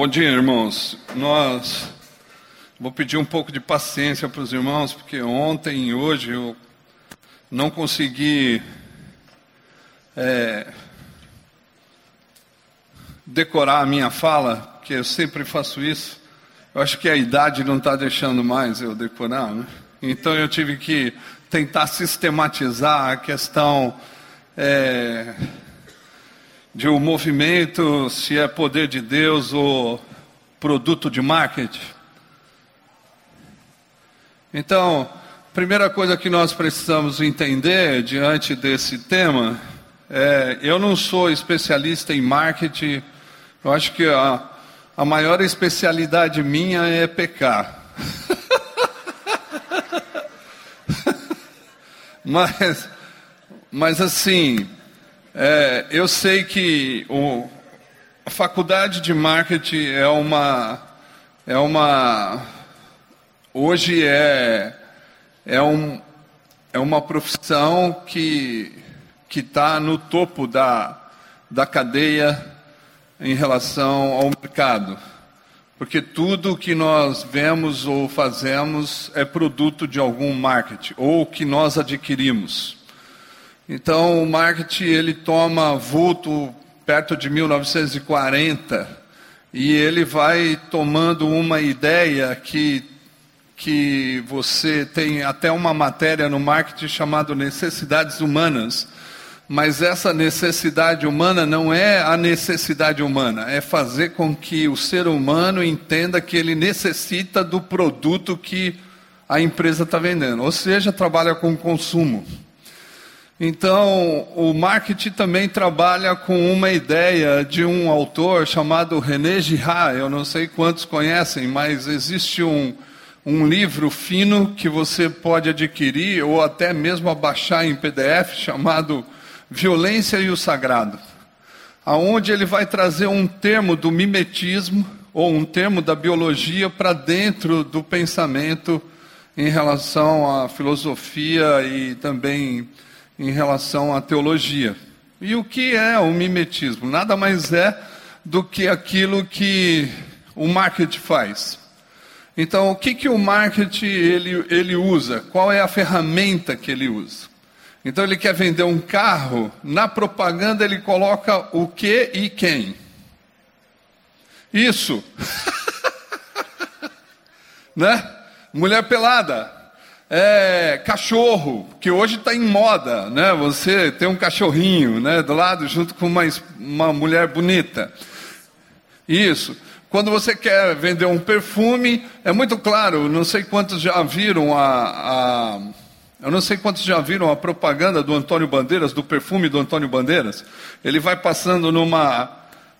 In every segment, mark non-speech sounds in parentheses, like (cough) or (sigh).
Bom, dia, irmãos. Nós vou pedir um pouco de paciência para os irmãos, porque ontem e hoje eu não consegui é, decorar a minha fala, porque eu sempre faço isso. Eu acho que a idade não está deixando mais eu decorar, né? Então eu tive que tentar sistematizar a questão é, de um movimento, se é poder de Deus ou produto de marketing. Então, primeira coisa que nós precisamos entender diante desse tema é, eu não sou especialista em marketing, eu acho que a, a maior especialidade minha é pecar. (laughs) mas, mas assim, é, eu sei que o, a faculdade de marketing é uma, é uma, hoje é, é, um, é uma profissão que está no topo da, da cadeia em relação ao mercado. Porque tudo que nós vemos ou fazemos é produto de algum marketing, ou que nós adquirimos. Então, o marketing ele toma vulto perto de 1940 e ele vai tomando uma ideia que que você tem até uma matéria no marketing chamado necessidades humanas. Mas essa necessidade humana não é a necessidade humana, é fazer com que o ser humano entenda que ele necessita do produto que a empresa está vendendo, ou seja, trabalha com consumo. Então, o marketing também trabalha com uma ideia de um autor chamado René Girard. Eu não sei quantos conhecem, mas existe um, um livro fino que você pode adquirir ou até mesmo baixar em PDF chamado Violência e o Sagrado. Aonde ele vai trazer um termo do mimetismo ou um termo da biologia para dentro do pensamento em relação à filosofia e também em relação à teologia. E o que é o mimetismo? Nada mais é do que aquilo que o marketing faz. Então, o que, que o marketing ele, ele usa? Qual é a ferramenta que ele usa? Então, ele quer vender um carro, na propaganda ele coloca o que e quem. Isso. (laughs) né? Mulher pelada é, cachorro, que hoje está em moda, né? Você tem um cachorrinho, né? Do lado, junto com uma, uma mulher bonita. Isso. Quando você quer vender um perfume, é muito claro. Não sei quantos já viram a, a eu não sei quantos já viram a propaganda do Antônio Bandeiras, do perfume do Antônio Bandeiras. Ele vai passando numa,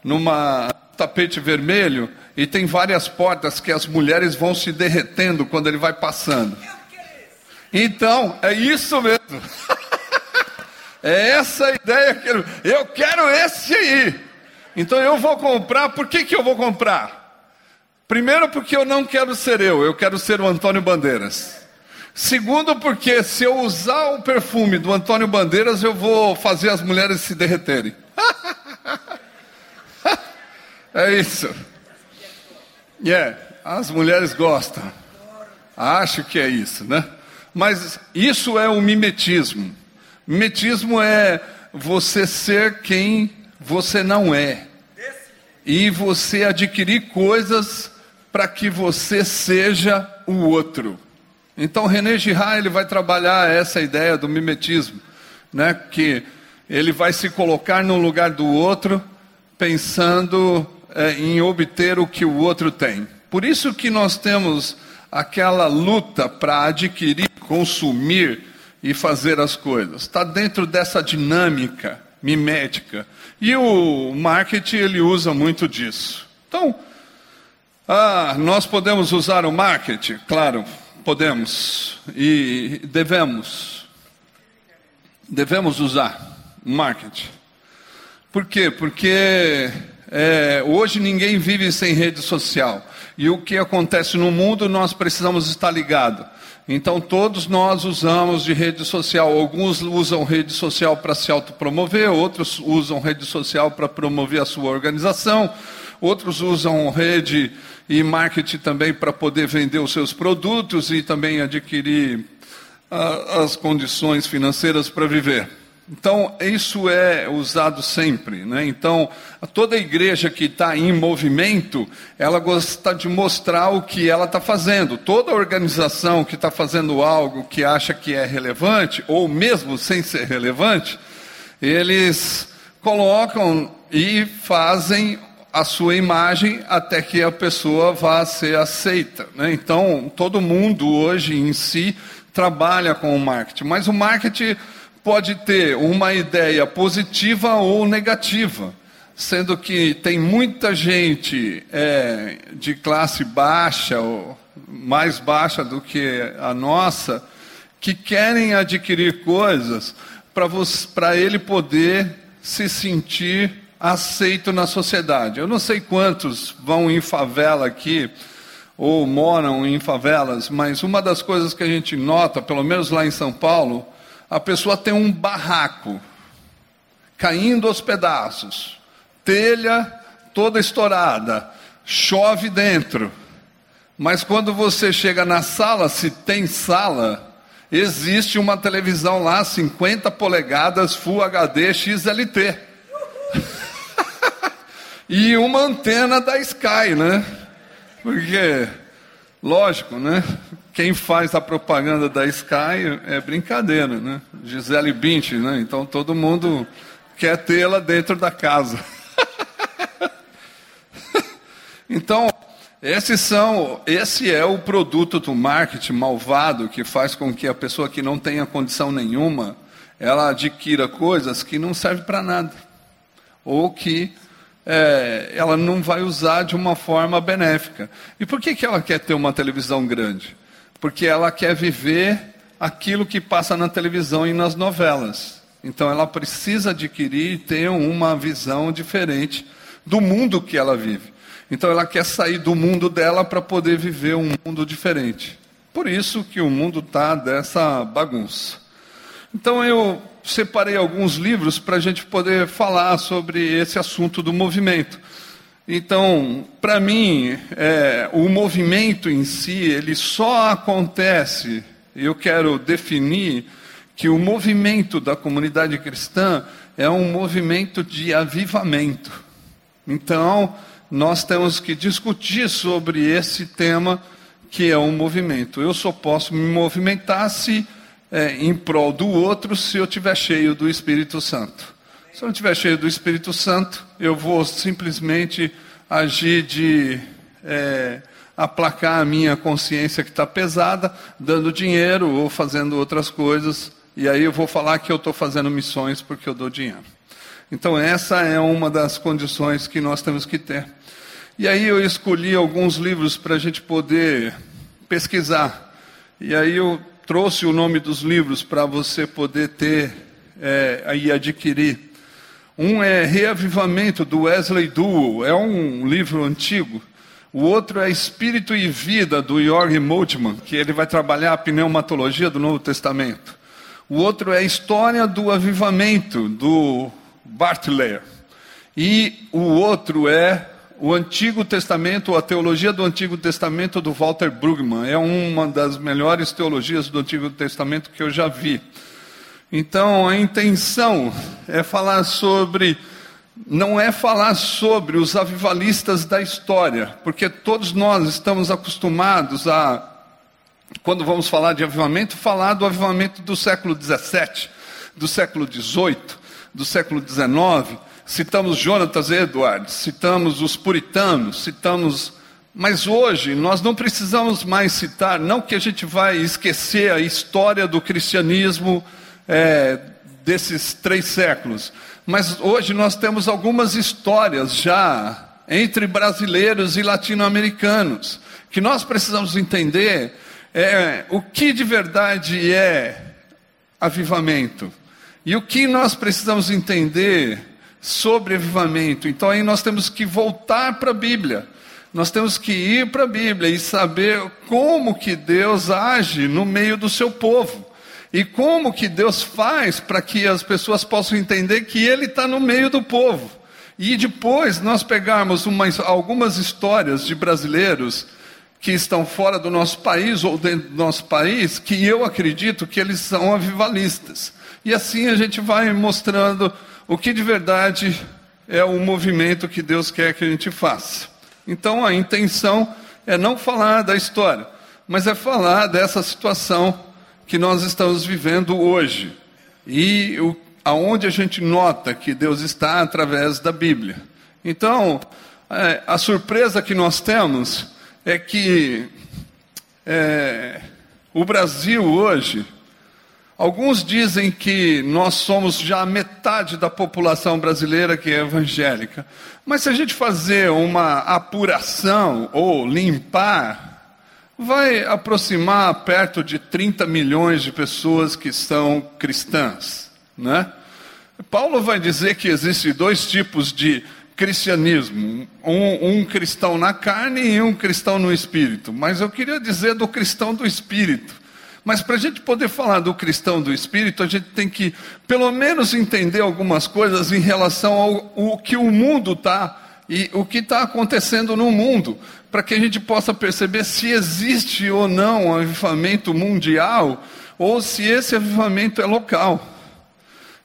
numa tapete vermelho e tem várias portas que as mulheres vão se derretendo quando ele vai passando. Então, é isso mesmo. (laughs) é essa a ideia que eu, eu quero esse aí. Então eu vou comprar, por que, que eu vou comprar? Primeiro, porque eu não quero ser eu, eu quero ser o Antônio Bandeiras. Segundo, porque se eu usar o perfume do Antônio Bandeiras, eu vou fazer as mulheres se derreterem. (laughs) é isso. Yeah, as mulheres gostam. Acho que é isso, né? Mas isso é o mimetismo. Mimetismo é você ser quem você não é. E você adquirir coisas para que você seja o outro. Então René Girard ele vai trabalhar essa ideia do mimetismo, né? Que ele vai se colocar no lugar do outro, pensando é, em obter o que o outro tem. Por isso que nós temos aquela luta para adquirir, consumir e fazer as coisas. Está dentro dessa dinâmica mimética. E o marketing ele usa muito disso. Então, ah, nós podemos usar o marketing? Claro, podemos e devemos. Devemos usar o marketing. Por quê? Porque é, hoje ninguém vive sem rede social. E o que acontece no mundo, nós precisamos estar ligados. Então, todos nós usamos de rede social. Alguns usam rede social para se autopromover, outros usam rede social para promover a sua organização, outros usam rede e marketing também para poder vender os seus produtos e também adquirir uh, as condições financeiras para viver. Então, isso é usado sempre. Né? Então, toda igreja que está em movimento, ela gosta de mostrar o que ela está fazendo. Toda organização que está fazendo algo que acha que é relevante, ou mesmo sem ser relevante, eles colocam e fazem a sua imagem até que a pessoa vá ser aceita. Né? Então, todo mundo hoje em si trabalha com o marketing, mas o marketing pode ter uma ideia positiva ou negativa, sendo que tem muita gente é, de classe baixa ou mais baixa do que a nossa que querem adquirir coisas para ele poder se sentir aceito na sociedade. Eu não sei quantos vão em favela aqui ou moram em favelas, mas uma das coisas que a gente nota, pelo menos lá em São Paulo, a pessoa tem um barraco caindo aos pedaços, telha toda estourada, chove dentro. Mas quando você chega na sala, se tem sala, existe uma televisão lá, 50 polegadas, Full HD XLT. (laughs) e uma antena da Sky, né? Porque, lógico, né? Quem faz a propaganda da Sky é brincadeira, né? Gisele Bündchen, né? Então todo mundo quer tê-la dentro da casa. (laughs) então, esses são, esse é o produto do marketing malvado que faz com que a pessoa que não tenha condição nenhuma, ela adquira coisas que não servem para nada. Ou que é, ela não vai usar de uma forma benéfica. E por que, que ela quer ter uma televisão grande? Porque ela quer viver aquilo que passa na televisão e nas novelas. Então ela precisa adquirir e ter uma visão diferente do mundo que ela vive. Então ela quer sair do mundo dela para poder viver um mundo diferente. Por isso que o mundo está dessa bagunça. Então eu separei alguns livros para a gente poder falar sobre esse assunto do movimento. Então, para mim, é, o movimento em si, ele só acontece, eu quero definir que o movimento da comunidade cristã é um movimento de avivamento. Então, nós temos que discutir sobre esse tema que é um movimento. Eu só posso me movimentar se é, em prol do outro se eu estiver cheio do Espírito Santo. Se eu não estiver cheio do Espírito Santo, eu vou simplesmente agir de é, aplacar a minha consciência que está pesada, dando dinheiro ou fazendo outras coisas, e aí eu vou falar que eu estou fazendo missões porque eu dou dinheiro. Então, essa é uma das condições que nós temos que ter. E aí eu escolhi alguns livros para a gente poder pesquisar. E aí eu trouxe o nome dos livros para você poder ter é, aí adquirir. Um é Reavivamento, do Wesley Duell, é um livro antigo. O outro é Espírito e Vida, do Jorge Moltmann, que ele vai trabalhar a pneumatologia do Novo Testamento. O outro é História do Avivamento, do Bartlett. E o outro é o Antigo Testamento, a teologia do Antigo Testamento do Walter Brueggemann. É uma das melhores teologias do Antigo Testamento que eu já vi. Então a intenção é falar sobre, não é falar sobre os avivalistas da história, porque todos nós estamos acostumados a, quando vamos falar de avivamento, falar do avivamento do século XVII, do século XVIII, do século XIX. Citamos Jonatas Edwards, citamos os puritanos, citamos mas hoje nós não precisamos mais citar, não que a gente vai esquecer a história do cristianismo é, desses três séculos. Mas hoje nós temos algumas histórias já entre brasileiros e latino-americanos que nós precisamos entender é, o que de verdade é avivamento e o que nós precisamos entender sobre avivamento. Então aí nós temos que voltar para a Bíblia. Nós temos que ir para a Bíblia e saber como que Deus age no meio do seu povo. E como que Deus faz para que as pessoas possam entender que Ele está no meio do povo. e depois nós pegarmos umas, algumas histórias de brasileiros que estão fora do nosso país ou dentro do nosso país, que eu acredito que eles são avivalistas. E assim a gente vai mostrando o que de verdade é o movimento que Deus quer que a gente faça. Então a intenção é não falar da história, mas é falar dessa situação que nós estamos vivendo hoje. E o, aonde a gente nota que Deus está através da Bíblia. Então, é, a surpresa que nós temos é que é, o Brasil hoje, alguns dizem que nós somos já metade da população brasileira que é evangélica. Mas se a gente fazer uma apuração ou limpar, vai aproximar perto de 30 milhões de pessoas que são cristãs, né? Paulo vai dizer que existem dois tipos de cristianismo: um, um, cristão na carne e um cristão no espírito. Mas eu queria dizer do cristão do espírito. Mas para a gente poder falar do cristão do espírito, a gente tem que, pelo menos, entender algumas coisas em relação ao, ao que o mundo está e o que está acontecendo no mundo, para que a gente possa perceber se existe ou não um avivamento mundial ou se esse avivamento é local.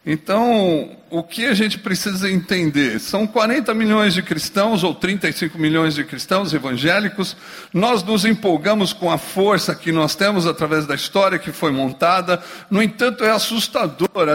Então, o que a gente precisa entender? São 40 milhões de cristãos, ou 35 milhões de cristãos evangélicos. Nós nos empolgamos com a força que nós temos através da história que foi montada. No entanto, é assustador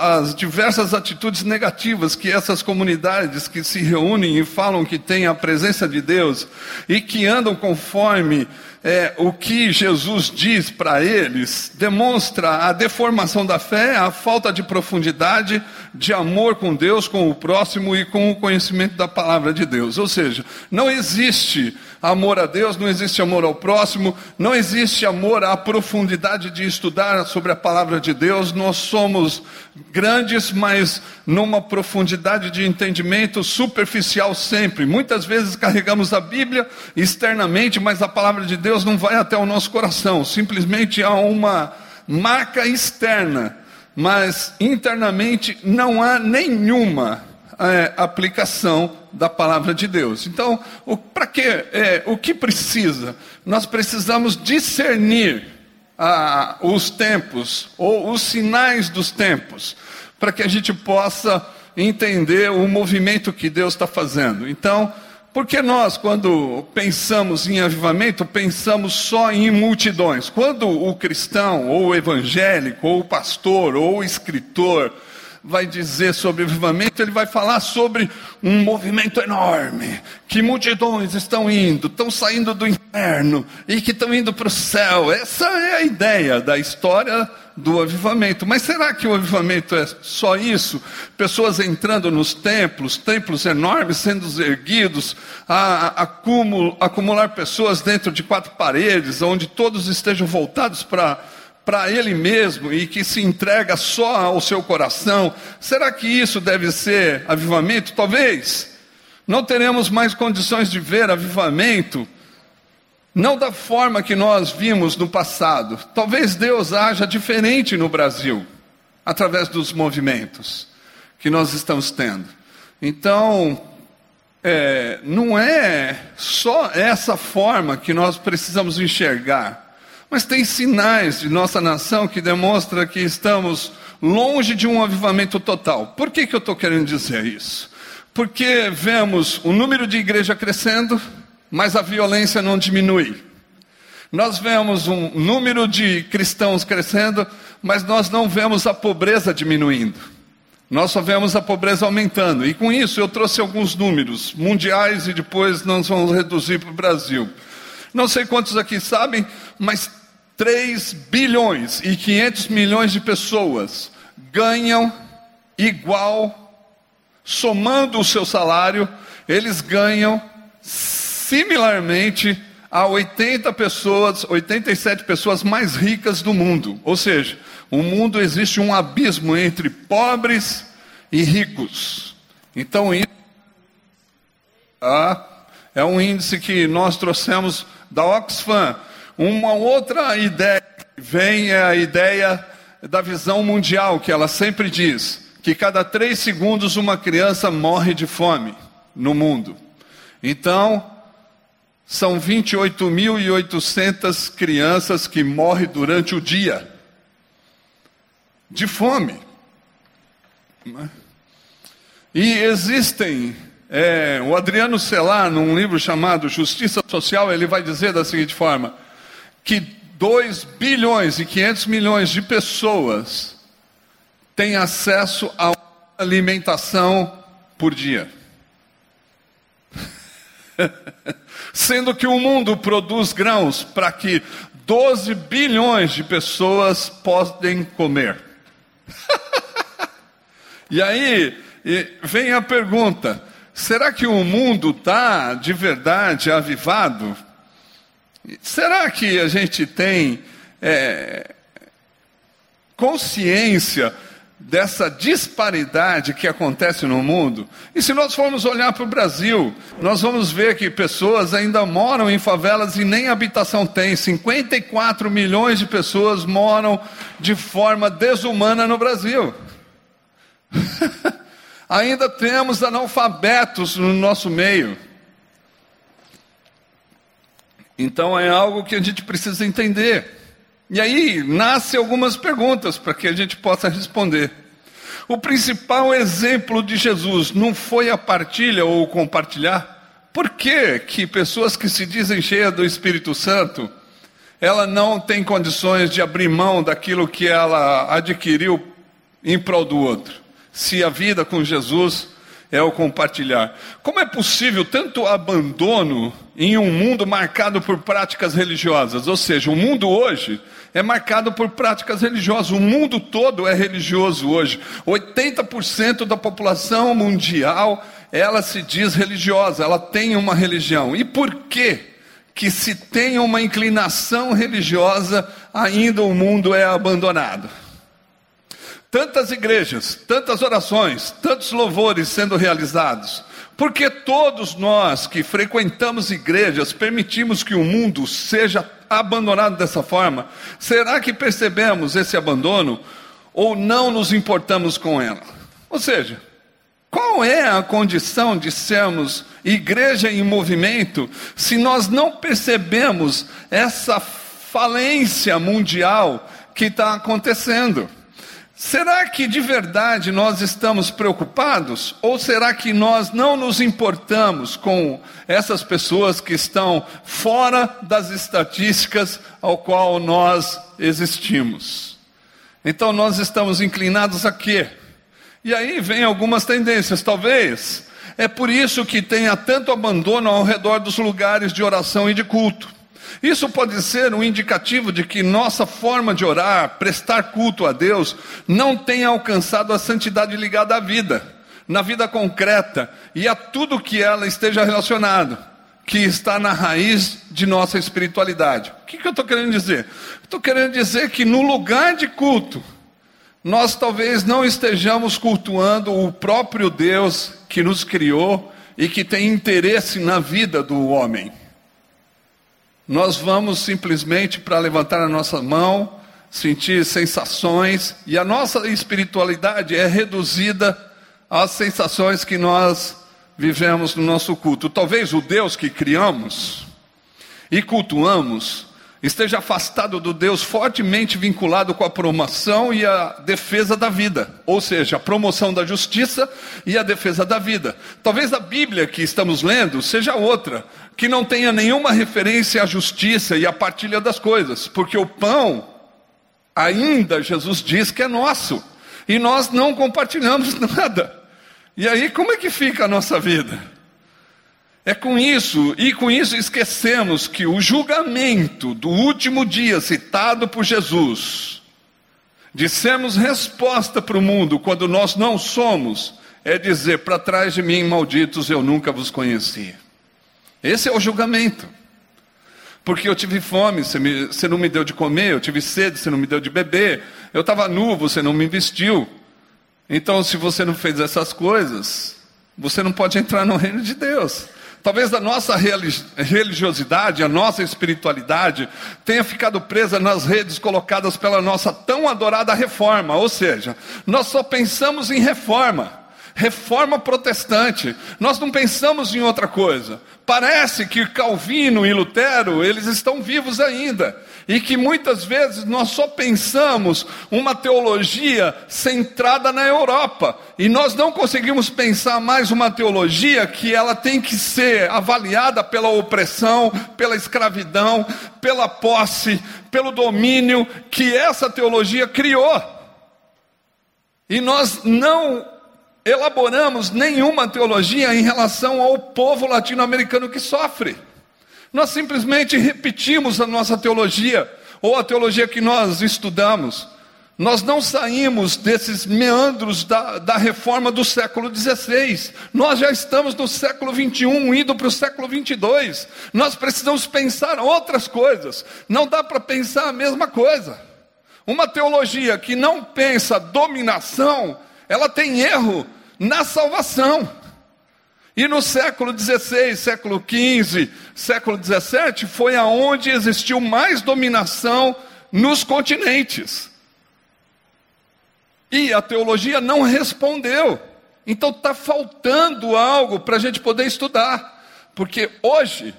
as diversas atitudes negativas que essas comunidades que se reúnem e falam que têm a presença de Deus e que andam conforme é, o que Jesus diz para eles demonstra a deformação da fé, a falta de profundidade, de amor com Deus, com o próximo e com o conhecimento da palavra de Deus. Ou seja, não existe amor a Deus, não existe amor ao próximo, não existe amor à profundidade de estudar sobre a palavra de Deus. Nós somos grandes, mas numa profundidade de entendimento superficial sempre. Muitas vezes carregamos a Bíblia externamente, mas a palavra de Deus não vai até o nosso coração. Simplesmente há uma marca externa, mas internamente não há nenhuma é, aplicação da palavra de Deus. Então, para que? É, o que precisa? Nós precisamos discernir ah, os tempos ou os sinais dos tempos, para que a gente possa entender o movimento que Deus está fazendo. Então, porque nós, quando pensamos em avivamento, pensamos só em multidões. Quando o cristão, ou o evangélico, ou o pastor, ou o escritor, vai dizer sobre o avivamento, ele vai falar sobre um movimento enorme, que multidões estão indo, estão saindo do inferno e que estão indo para o céu. Essa é a ideia da história do avivamento. Mas será que o avivamento é só isso? Pessoas entrando nos templos, templos enormes sendo erguidos, a, a, acumular pessoas dentro de quatro paredes, onde todos estejam voltados para para ele mesmo e que se entrega só ao seu coração, será que isso deve ser avivamento? Talvez. Não teremos mais condições de ver avivamento, não da forma que nós vimos no passado. Talvez Deus haja diferente no Brasil, através dos movimentos que nós estamos tendo. Então, é, não é só essa forma que nós precisamos enxergar. Mas tem sinais de nossa nação que demonstram que estamos longe de um avivamento total. Por que, que eu estou querendo dizer isso? Porque vemos o número de igreja crescendo, mas a violência não diminui. Nós vemos um número de cristãos crescendo, mas nós não vemos a pobreza diminuindo. Nós só vemos a pobreza aumentando. E com isso eu trouxe alguns números mundiais e depois nós vamos reduzir para o Brasil. Não sei quantos aqui sabem, mas 3 bilhões e 500 milhões de pessoas ganham igual, somando o seu salário, eles ganham similarmente a 80 pessoas, 87 pessoas mais ricas do mundo. Ou seja, o mundo existe um abismo entre pobres e ricos. Então, isso é um índice que nós trouxemos da Oxfam uma outra ideia que vem é a ideia da visão mundial, que ela sempre diz que cada três segundos uma criança morre de fome no mundo. Então, são 28.800 crianças que morrem durante o dia de fome. E existem, é, o Adriano Celar, num livro chamado Justiça Social, ele vai dizer da seguinte forma: que 2 bilhões e 500 milhões de pessoas têm acesso a alimentação por dia. (laughs) Sendo que o mundo produz grãos para que 12 bilhões de pessoas podem comer. (laughs) e aí vem a pergunta: será que o mundo está de verdade avivado? Será que a gente tem é, consciência dessa disparidade que acontece no mundo. E se nós formos olhar para o Brasil, nós vamos ver que pessoas ainda moram em favelas e nem habitação têm. 54 milhões de pessoas moram de forma desumana no Brasil. (laughs) ainda temos analfabetos no nosso meio. Então é algo que a gente precisa entender. E aí nascem algumas perguntas para que a gente possa responder. O principal exemplo de Jesus não foi a partilha ou compartilhar? Por que, que pessoas que se dizem cheias do Espírito Santo, ela não tem condições de abrir mão daquilo que ela adquiriu em prol do outro? Se a vida com Jesus é o compartilhar. Como é possível tanto abandono em um mundo marcado por práticas religiosas? Ou seja, o mundo hoje é marcado por práticas religiosas. O mundo todo é religioso hoje. 80% da população mundial, ela se diz religiosa, ela tem uma religião. E por que que se tem uma inclinação religiosa, ainda o mundo é abandonado? Tantas igrejas, tantas orações, tantos louvores sendo realizados. Porque todos nós que frequentamos igrejas permitimos que o mundo seja abandonado dessa forma? Será que percebemos esse abandono ou não nos importamos com ela? Ou seja, qual é a condição de sermos igreja em movimento se nós não percebemos essa falência mundial que está acontecendo? Será que de verdade nós estamos preocupados? Ou será que nós não nos importamos com essas pessoas que estão fora das estatísticas ao qual nós existimos? Então nós estamos inclinados a quê? E aí vem algumas tendências, talvez. É por isso que tenha tanto abandono ao redor dos lugares de oração e de culto. Isso pode ser um indicativo de que nossa forma de orar, prestar culto a Deus, não tem alcançado a santidade ligada à vida, na vida concreta e a tudo que ela esteja relacionado, que está na raiz de nossa espiritualidade. O que, que eu estou querendo dizer? Estou querendo dizer que no lugar de culto, nós talvez não estejamos cultuando o próprio Deus que nos criou e que tem interesse na vida do homem. Nós vamos simplesmente para levantar a nossa mão, sentir sensações, e a nossa espiritualidade é reduzida às sensações que nós vivemos no nosso culto. Talvez o Deus que criamos e cultuamos esteja afastado do Deus fortemente vinculado com a promoção e a defesa da vida, ou seja, a promoção da justiça e a defesa da vida. Talvez a Bíblia que estamos lendo seja outra, que não tenha nenhuma referência à justiça e à partilha das coisas, porque o pão, ainda Jesus diz que é nosso, e nós não compartilhamos (laughs) nada. E aí, como é que fica a nossa vida? É com isso, e com isso esquecemos que o julgamento do último dia citado por Jesus, de sermos resposta para o mundo quando nós não somos, é dizer: para trás de mim, malditos, eu nunca vos conheci. Esse é o julgamento. Porque eu tive fome, você, me, você não me deu de comer, eu tive sede, você não me deu de beber, eu estava nu, você não me vestiu. Então, se você não fez essas coisas, você não pode entrar no reino de Deus. Talvez a nossa religiosidade, a nossa espiritualidade tenha ficado presa nas redes colocadas pela nossa tão adorada reforma, ou seja, nós só pensamos em reforma reforma protestante. Nós não pensamos em outra coisa. Parece que Calvino e Lutero, eles estão vivos ainda. E que muitas vezes nós só pensamos uma teologia centrada na Europa. E nós não conseguimos pensar mais uma teologia que ela tem que ser avaliada pela opressão, pela escravidão, pela posse, pelo domínio que essa teologia criou. E nós não elaboramos nenhuma teologia em relação ao povo latino-americano que sofre. Nós simplesmente repetimos a nossa teologia, ou a teologia que nós estudamos. Nós não saímos desses meandros da, da reforma do século XVI. Nós já estamos no século XXI, indo para o século XXII. Nós precisamos pensar outras coisas. Não dá para pensar a mesma coisa. Uma teologia que não pensa dominação, ela tem erro na salvação. E no século XVI, século XV, século XVII, foi aonde existiu mais dominação nos continentes. E a teologia não respondeu. Então está faltando algo para a gente poder estudar. Porque hoje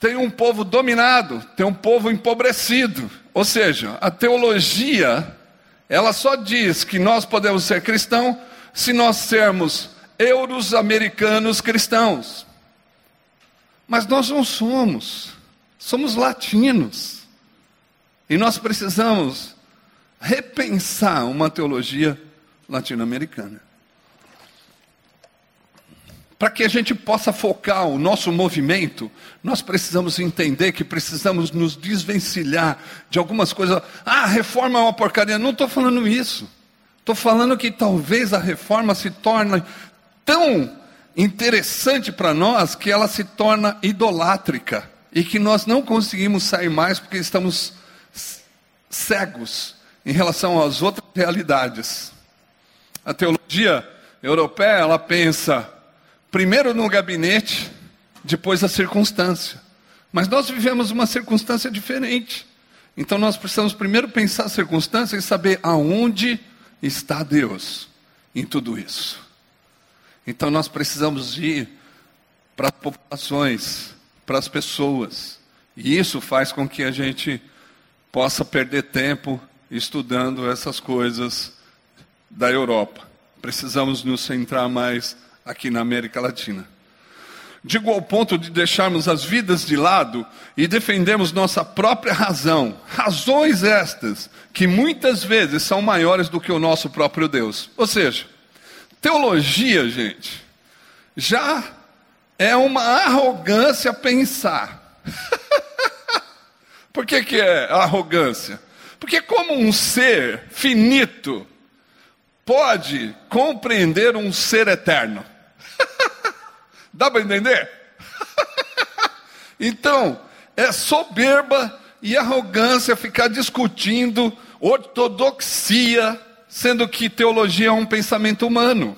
tem um povo dominado, tem um povo empobrecido. Ou seja, a teologia, ela só diz que nós podemos ser cristãos se nós sermos euros americanos cristãos. Mas nós não somos, somos latinos. E nós precisamos repensar uma teologia latino-americana. Para que a gente possa focar o nosso movimento, nós precisamos entender que precisamos nos desvencilhar de algumas coisas. Ah, reforma é uma porcaria. Não estou falando isso. Estou falando que talvez a reforma se torne tão interessante para nós que ela se torna idolátrica e que nós não conseguimos sair mais porque estamos cegos em relação às outras realidades. A teologia europeia, ela pensa primeiro no gabinete, depois a circunstância. Mas nós vivemos uma circunstância diferente. Então nós precisamos primeiro pensar a circunstância e saber aonde está Deus em tudo isso. Então nós precisamos ir para as populações, para as pessoas. E isso faz com que a gente possa perder tempo estudando essas coisas da Europa. Precisamos nos centrar mais aqui na América Latina. Digo ao ponto de deixarmos as vidas de lado e defendermos nossa própria razão. Razões estas que muitas vezes são maiores do que o nosso próprio Deus. Ou seja, teologia, gente, já é uma arrogância pensar. (laughs) Por que, que é arrogância? Porque, como um ser finito pode compreender um ser eterno? (laughs) Dá para entender? (laughs) então, é soberba e arrogância ficar discutindo ortodoxia, sendo que teologia é um pensamento humano.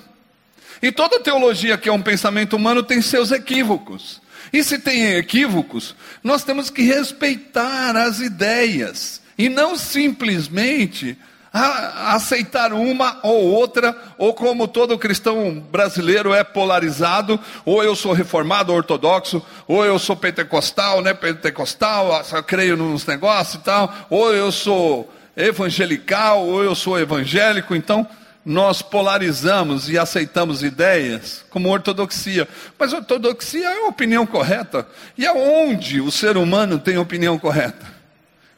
E toda teologia que é um pensamento humano tem seus equívocos. E se tem equívocos, nós temos que respeitar as ideias e não simplesmente aceitar uma ou outra, ou como todo cristão brasileiro é polarizado, ou eu sou reformado, ortodoxo, ou eu sou pentecostal, né, pentecostal, eu creio nos negócios e tal, ou eu sou evangelical, ou eu sou evangélico, então nós polarizamos e aceitamos ideias como ortodoxia. Mas ortodoxia é a opinião correta. E aonde o ser humano tem opinião correta?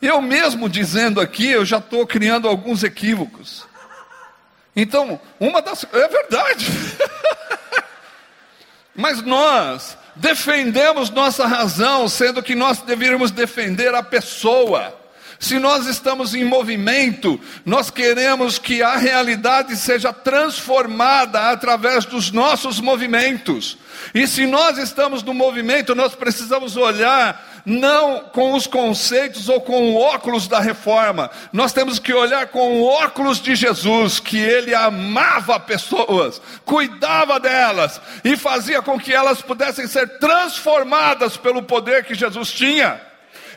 Eu mesmo dizendo aqui, eu já estou criando alguns equívocos. Então, uma das. É verdade. (laughs) Mas nós defendemos nossa razão, sendo que nós deveríamos defender a pessoa. Se nós estamos em movimento, nós queremos que a realidade seja transformada através dos nossos movimentos. E se nós estamos no movimento, nós precisamos olhar não com os conceitos ou com o óculos da reforma. Nós temos que olhar com o óculos de Jesus, que ele amava pessoas, cuidava delas e fazia com que elas pudessem ser transformadas pelo poder que Jesus tinha.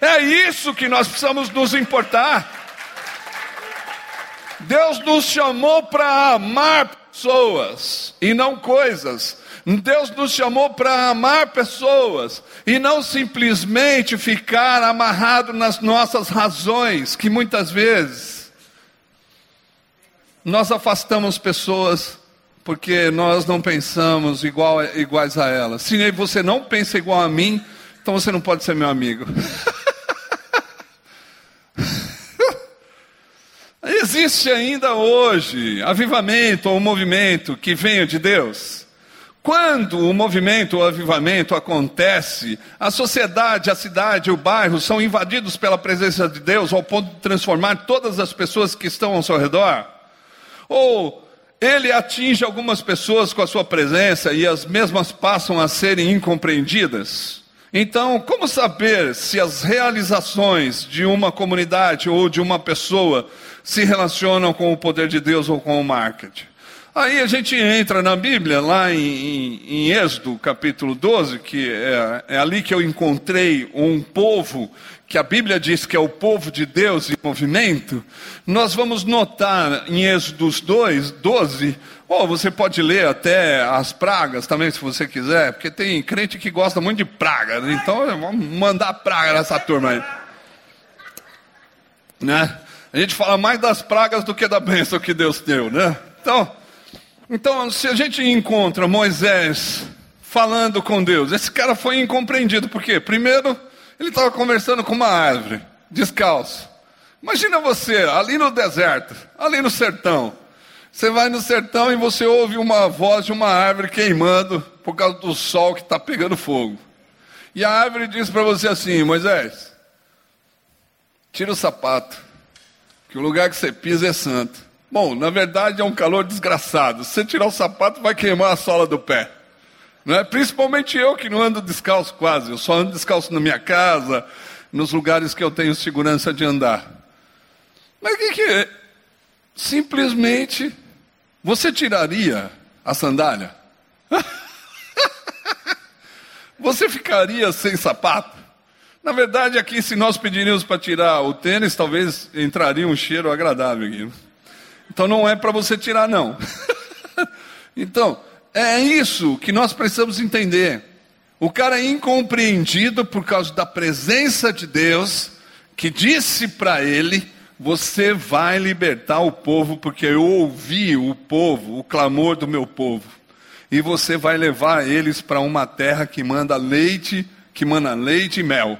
É isso que nós precisamos nos importar. Deus nos chamou para amar pessoas e não coisas. Deus nos chamou para amar pessoas e não simplesmente ficar amarrado nas nossas razões, que muitas vezes nós afastamos pessoas porque nós não pensamos igual, iguais a elas. Se você não pensa igual a mim, então você não pode ser meu amigo. (laughs) Existe ainda hoje avivamento ou movimento que venha de Deus? Quando o movimento ou avivamento acontece, a sociedade, a cidade, o bairro são invadidos pela presença de Deus ao ponto de transformar todas as pessoas que estão ao seu redor? Ou ele atinge algumas pessoas com a sua presença e as mesmas passam a serem incompreendidas? Então, como saber se as realizações de uma comunidade ou de uma pessoa se relacionam com o poder de Deus ou com o marketing? Aí a gente entra na Bíblia, lá em, em, Êxodo capítulo 12, que é, é, ali que eu encontrei um povo que a Bíblia diz que é o povo de Deus em movimento. Nós vamos notar em Êxodo 2, 12, ou você pode ler até as pragas também, se você quiser, porque tem crente que gosta muito de praga, né? então vamos mandar praga nessa turma aí. Né? A gente fala mais das pragas do que da bênção que Deus deu, né? Então, então, se a gente encontra Moisés falando com Deus, esse cara foi incompreendido, por quê? Primeiro, ele estava conversando com uma árvore, descalço. Imagina você, ali no deserto, ali no sertão. Você vai no sertão e você ouve uma voz de uma árvore queimando por causa do sol que está pegando fogo. E a árvore diz para você assim: Moisés, tira o sapato, que o lugar que você pisa é santo. Bom, na verdade é um calor desgraçado. Se você tirar o sapato, vai queimar a sola do pé. Não é? Principalmente eu que não ando descalço quase. Eu só ando descalço na minha casa, nos lugares que eu tenho segurança de andar. Mas o que, que é? Simplesmente você tiraria a sandália? (laughs) você ficaria sem sapato? Na verdade, aqui, se nós pediríamos para tirar o tênis, talvez entraria um cheiro agradável aqui. Então não é para você tirar, não. (laughs) então, é isso que nós precisamos entender. O cara é incompreendido por causa da presença de Deus, que disse para ele: Você vai libertar o povo, porque eu ouvi o povo, o clamor do meu povo. E você vai levar eles para uma terra que manda leite, que manda leite e mel.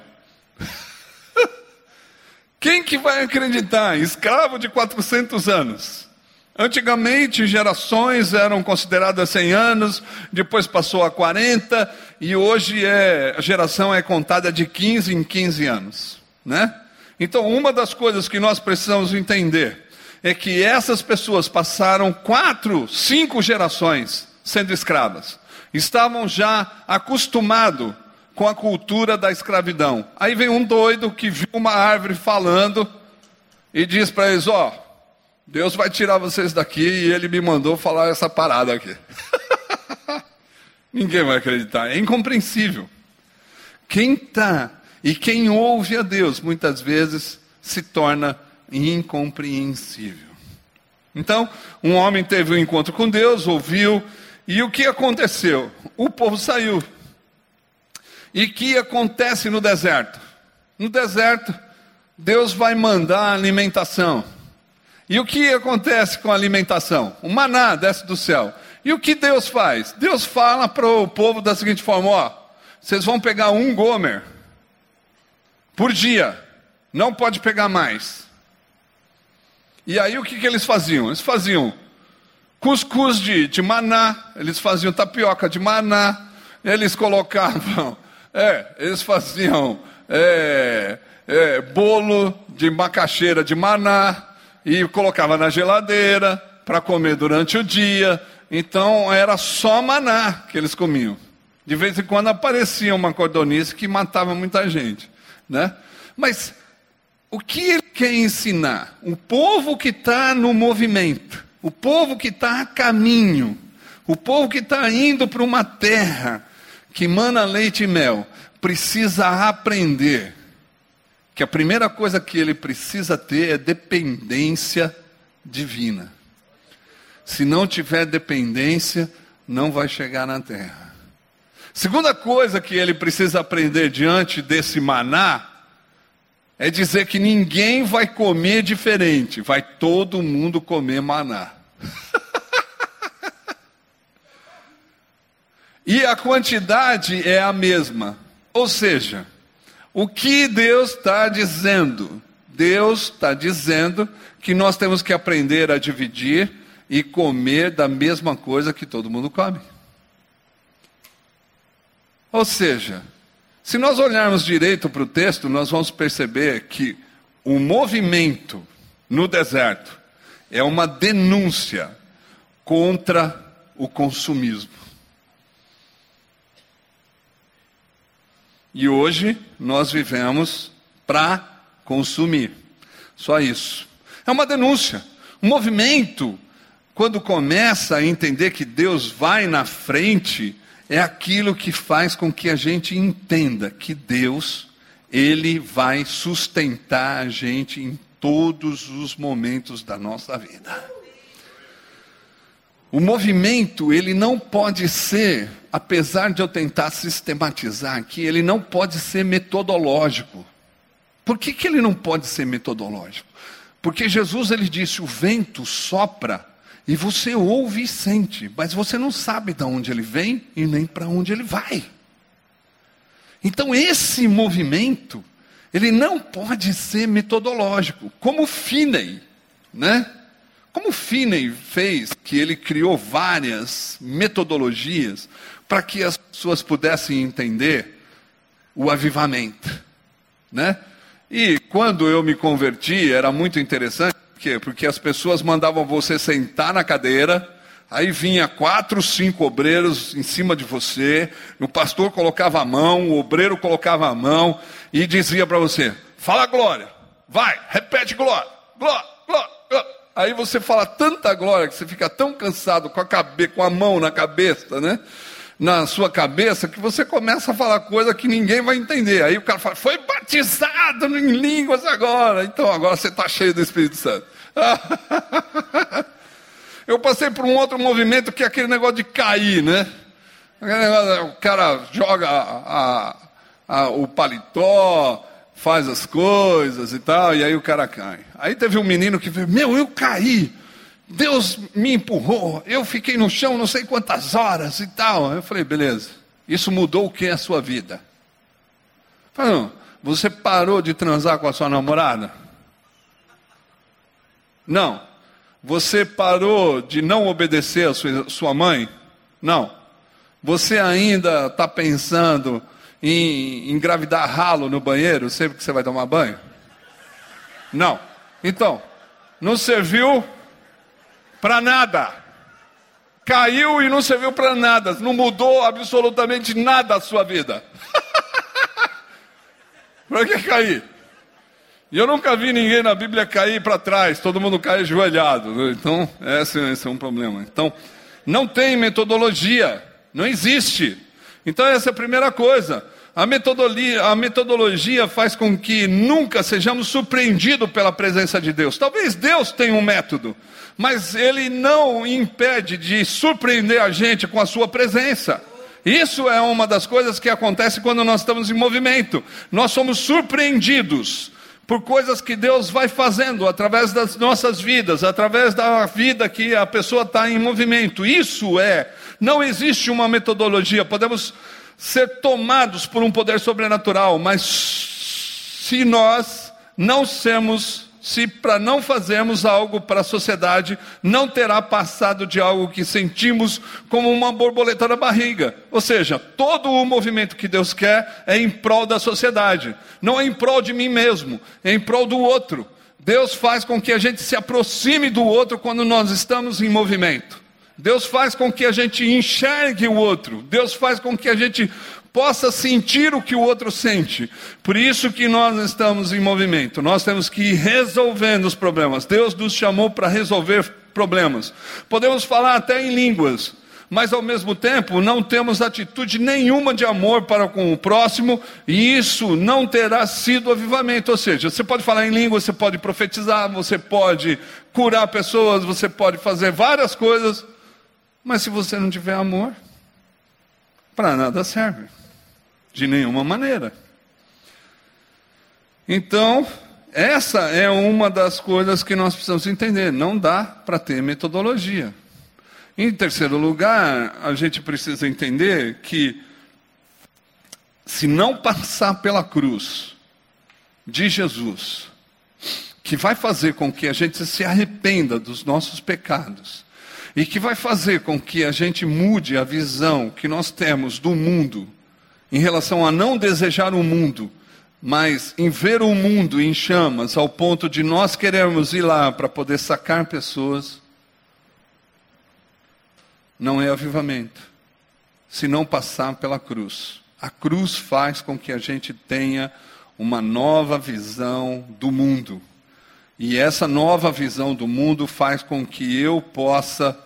Quem que vai acreditar? Escravo de 400 anos. Antigamente, gerações eram consideradas 100 anos, depois passou a 40, e hoje é, a geração é contada de 15 em 15 anos. Né? Então, uma das coisas que nós precisamos entender é que essas pessoas passaram quatro, cinco gerações sendo escravas. Estavam já acostumados com a cultura da escravidão. Aí vem um doido que viu uma árvore falando e diz para eles: Ó, oh, Deus vai tirar vocês daqui e ele me mandou falar essa parada aqui. (laughs) Ninguém vai acreditar, é incompreensível. Quem está e quem ouve a Deus muitas vezes se torna incompreensível. Então, um homem teve um encontro com Deus, ouviu, e o que aconteceu? O povo saiu. E que acontece no deserto? No deserto, Deus vai mandar alimentação. E o que acontece com a alimentação? O maná desce do céu. E o que Deus faz? Deus fala para o povo da seguinte forma: ó, vocês vão pegar um gomer por dia, não pode pegar mais. E aí o que, que eles faziam? Eles faziam cuscuz de, de maná, eles faziam tapioca de maná, eles colocavam é, eles faziam é, é, bolo de macaxeira de maná e colocava na geladeira para comer durante o dia. Então era só maná que eles comiam. De vez em quando aparecia uma cordonice que matava muita gente. né? Mas o que ele quer ensinar? O povo que está no movimento, o povo que está a caminho, o povo que está indo para uma terra que mana leite e mel, precisa aprender que a primeira coisa que ele precisa ter é dependência divina. Se não tiver dependência, não vai chegar na terra. Segunda coisa que ele precisa aprender diante desse maná é dizer que ninguém vai comer diferente, vai todo mundo comer maná. (laughs) e a quantidade é a mesma. Ou seja, o que Deus está dizendo? Deus está dizendo que nós temos que aprender a dividir e comer da mesma coisa que todo mundo come. Ou seja, se nós olharmos direito para o texto, nós vamos perceber que o movimento no deserto é uma denúncia contra o consumismo. E hoje nós vivemos para consumir. Só isso. É uma denúncia. O movimento, quando começa a entender que Deus vai na frente, é aquilo que faz com que a gente entenda que Deus, Ele vai sustentar a gente em todos os momentos da nossa vida. O movimento, ele não pode ser, apesar de eu tentar sistematizar aqui, ele não pode ser metodológico. Por que, que ele não pode ser metodológico? Porque Jesus ele disse: o vento sopra e você ouve e sente, mas você não sabe de onde ele vem e nem para onde ele vai. Então esse movimento, ele não pode ser metodológico, como Finney, né? Como Finney fez, que ele criou várias metodologias para que as pessoas pudessem entender o avivamento, né? E quando eu me converti, era muito interessante, quê? Porque as pessoas mandavam você sentar na cadeira, aí vinha quatro, cinco obreiros em cima de você, o pastor colocava a mão, o obreiro colocava a mão e dizia para você: fala glória, vai, repete glória, glória, glória, glória. Aí você fala tanta glória que você fica tão cansado com a, cabe, com a mão na cabeça, né? na sua cabeça que você começa a falar coisa que ninguém vai entender. Aí o cara fala, foi batizado em línguas agora. Então agora você está cheio do Espírito Santo. (laughs) Eu passei por um outro movimento que é aquele negócio de cair, né? O cara joga a, a, a, o paletó, faz as coisas e tal, e aí o cara cai. Aí teve um menino que falou: Meu, eu caí. Deus me empurrou, eu fiquei no chão não sei quantas horas e tal. Eu falei, beleza, isso mudou o que a sua vida? Falei, não, você parou de transar com a sua namorada? Não. Você parou de não obedecer a sua mãe? Não. Você ainda está pensando em engravidar ralo no banheiro sempre que você vai tomar banho? Não. Então, não serviu para nada. Caiu e não serviu para nada, não mudou absolutamente nada a sua vida. (laughs) para que cair? E eu nunca vi ninguém na Bíblia cair para trás, todo mundo cai ajoelhado. Então, esse, esse, é um problema. Então, não tem metodologia, não existe. Então, essa é a primeira coisa. A metodologia, a metodologia faz com que nunca sejamos surpreendidos pela presença de Deus. Talvez Deus tenha um método, mas ele não impede de surpreender a gente com a sua presença. Isso é uma das coisas que acontece quando nós estamos em movimento. Nós somos surpreendidos por coisas que Deus vai fazendo através das nossas vidas, através da vida que a pessoa está em movimento. Isso é, não existe uma metodologia. Podemos ser tomados por um poder sobrenatural, mas se nós não sermos se para não fazermos algo para a sociedade, não terá passado de algo que sentimos como uma borboleta na barriga. Ou seja, todo o movimento que Deus quer é em prol da sociedade, não é em prol de mim mesmo, é em prol do outro. Deus faz com que a gente se aproxime do outro quando nós estamos em movimento. Deus faz com que a gente enxergue o outro. Deus faz com que a gente possa sentir o que o outro sente. Por isso que nós estamos em movimento. Nós temos que ir resolvendo os problemas. Deus nos chamou para resolver problemas. Podemos falar até em línguas, mas ao mesmo tempo não temos atitude nenhuma de amor para com o próximo, e isso não terá sido avivamento. Ou seja, você pode falar em língua, você pode profetizar, você pode curar pessoas, você pode fazer várias coisas, mas se você não tiver amor, para nada serve. De nenhuma maneira. Então, essa é uma das coisas que nós precisamos entender. Não dá para ter metodologia. Em terceiro lugar, a gente precisa entender que, se não passar pela cruz de Jesus, que vai fazer com que a gente se arrependa dos nossos pecados, e que vai fazer com que a gente mude a visão que nós temos do mundo, em relação a não desejar o mundo, mas em ver o mundo em chamas, ao ponto de nós queremos ir lá para poder sacar pessoas, não é avivamento, se não passar pela cruz. A cruz faz com que a gente tenha uma nova visão do mundo. E essa nova visão do mundo faz com que eu possa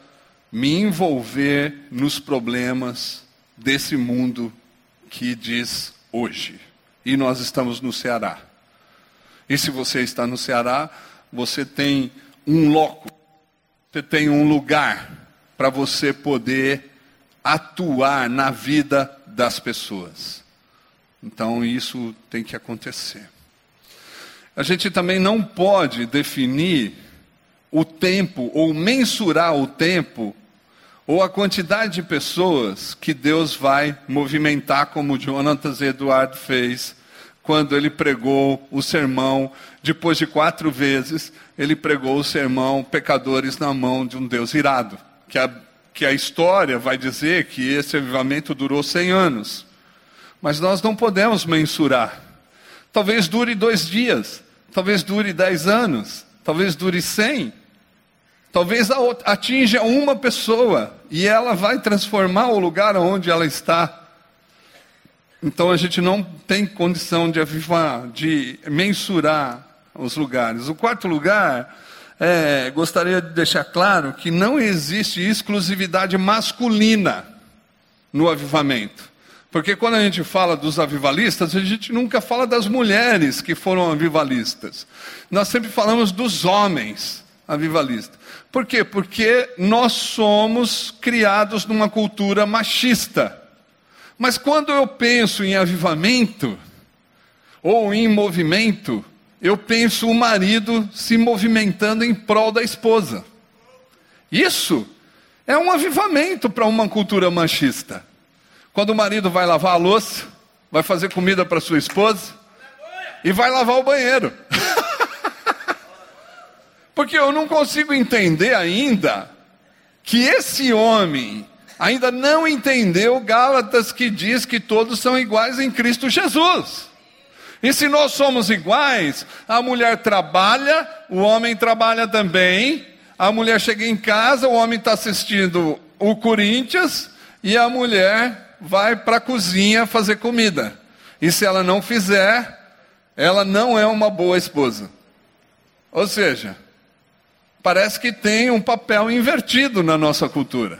me envolver nos problemas desse mundo que diz hoje. E nós estamos no Ceará. E se você está no Ceará, você tem um loco, você tem um lugar para você poder atuar na vida das pessoas. Então isso tem que acontecer. A gente também não pode definir o tempo ou mensurar o tempo ou a quantidade de pessoas que Deus vai movimentar, como Jonatas Eduardo fez, quando ele pregou o sermão, depois de quatro vezes, ele pregou o sermão Pecadores na mão de um Deus irado. Que a, que a história vai dizer que esse avivamento durou cem anos. Mas nós não podemos mensurar. Talvez dure dois dias, talvez dure dez anos, talvez dure cem. Talvez atinja uma pessoa e ela vai transformar o lugar onde ela está. Então a gente não tem condição de avivar, de mensurar os lugares. O quarto lugar, é, gostaria de deixar claro que não existe exclusividade masculina no avivamento. Porque quando a gente fala dos avivalistas, a gente nunca fala das mulheres que foram avivalistas. Nós sempre falamos dos homens avivalistas. Por quê? Porque nós somos criados numa cultura machista. Mas quando eu penso em avivamento, ou em movimento, eu penso o marido se movimentando em prol da esposa. Isso é um avivamento para uma cultura machista. Quando o marido vai lavar a louça, vai fazer comida para sua esposa e vai lavar o banheiro. (laughs) Porque eu não consigo entender ainda que esse homem ainda não entendeu Gálatas que diz que todos são iguais em Cristo Jesus. E se nós somos iguais, a mulher trabalha, o homem trabalha também, a mulher chega em casa, o homem está assistindo o Corinthians e a mulher vai para a cozinha fazer comida. E se ela não fizer, ela não é uma boa esposa. Ou seja, parece que tem um papel invertido na nossa cultura.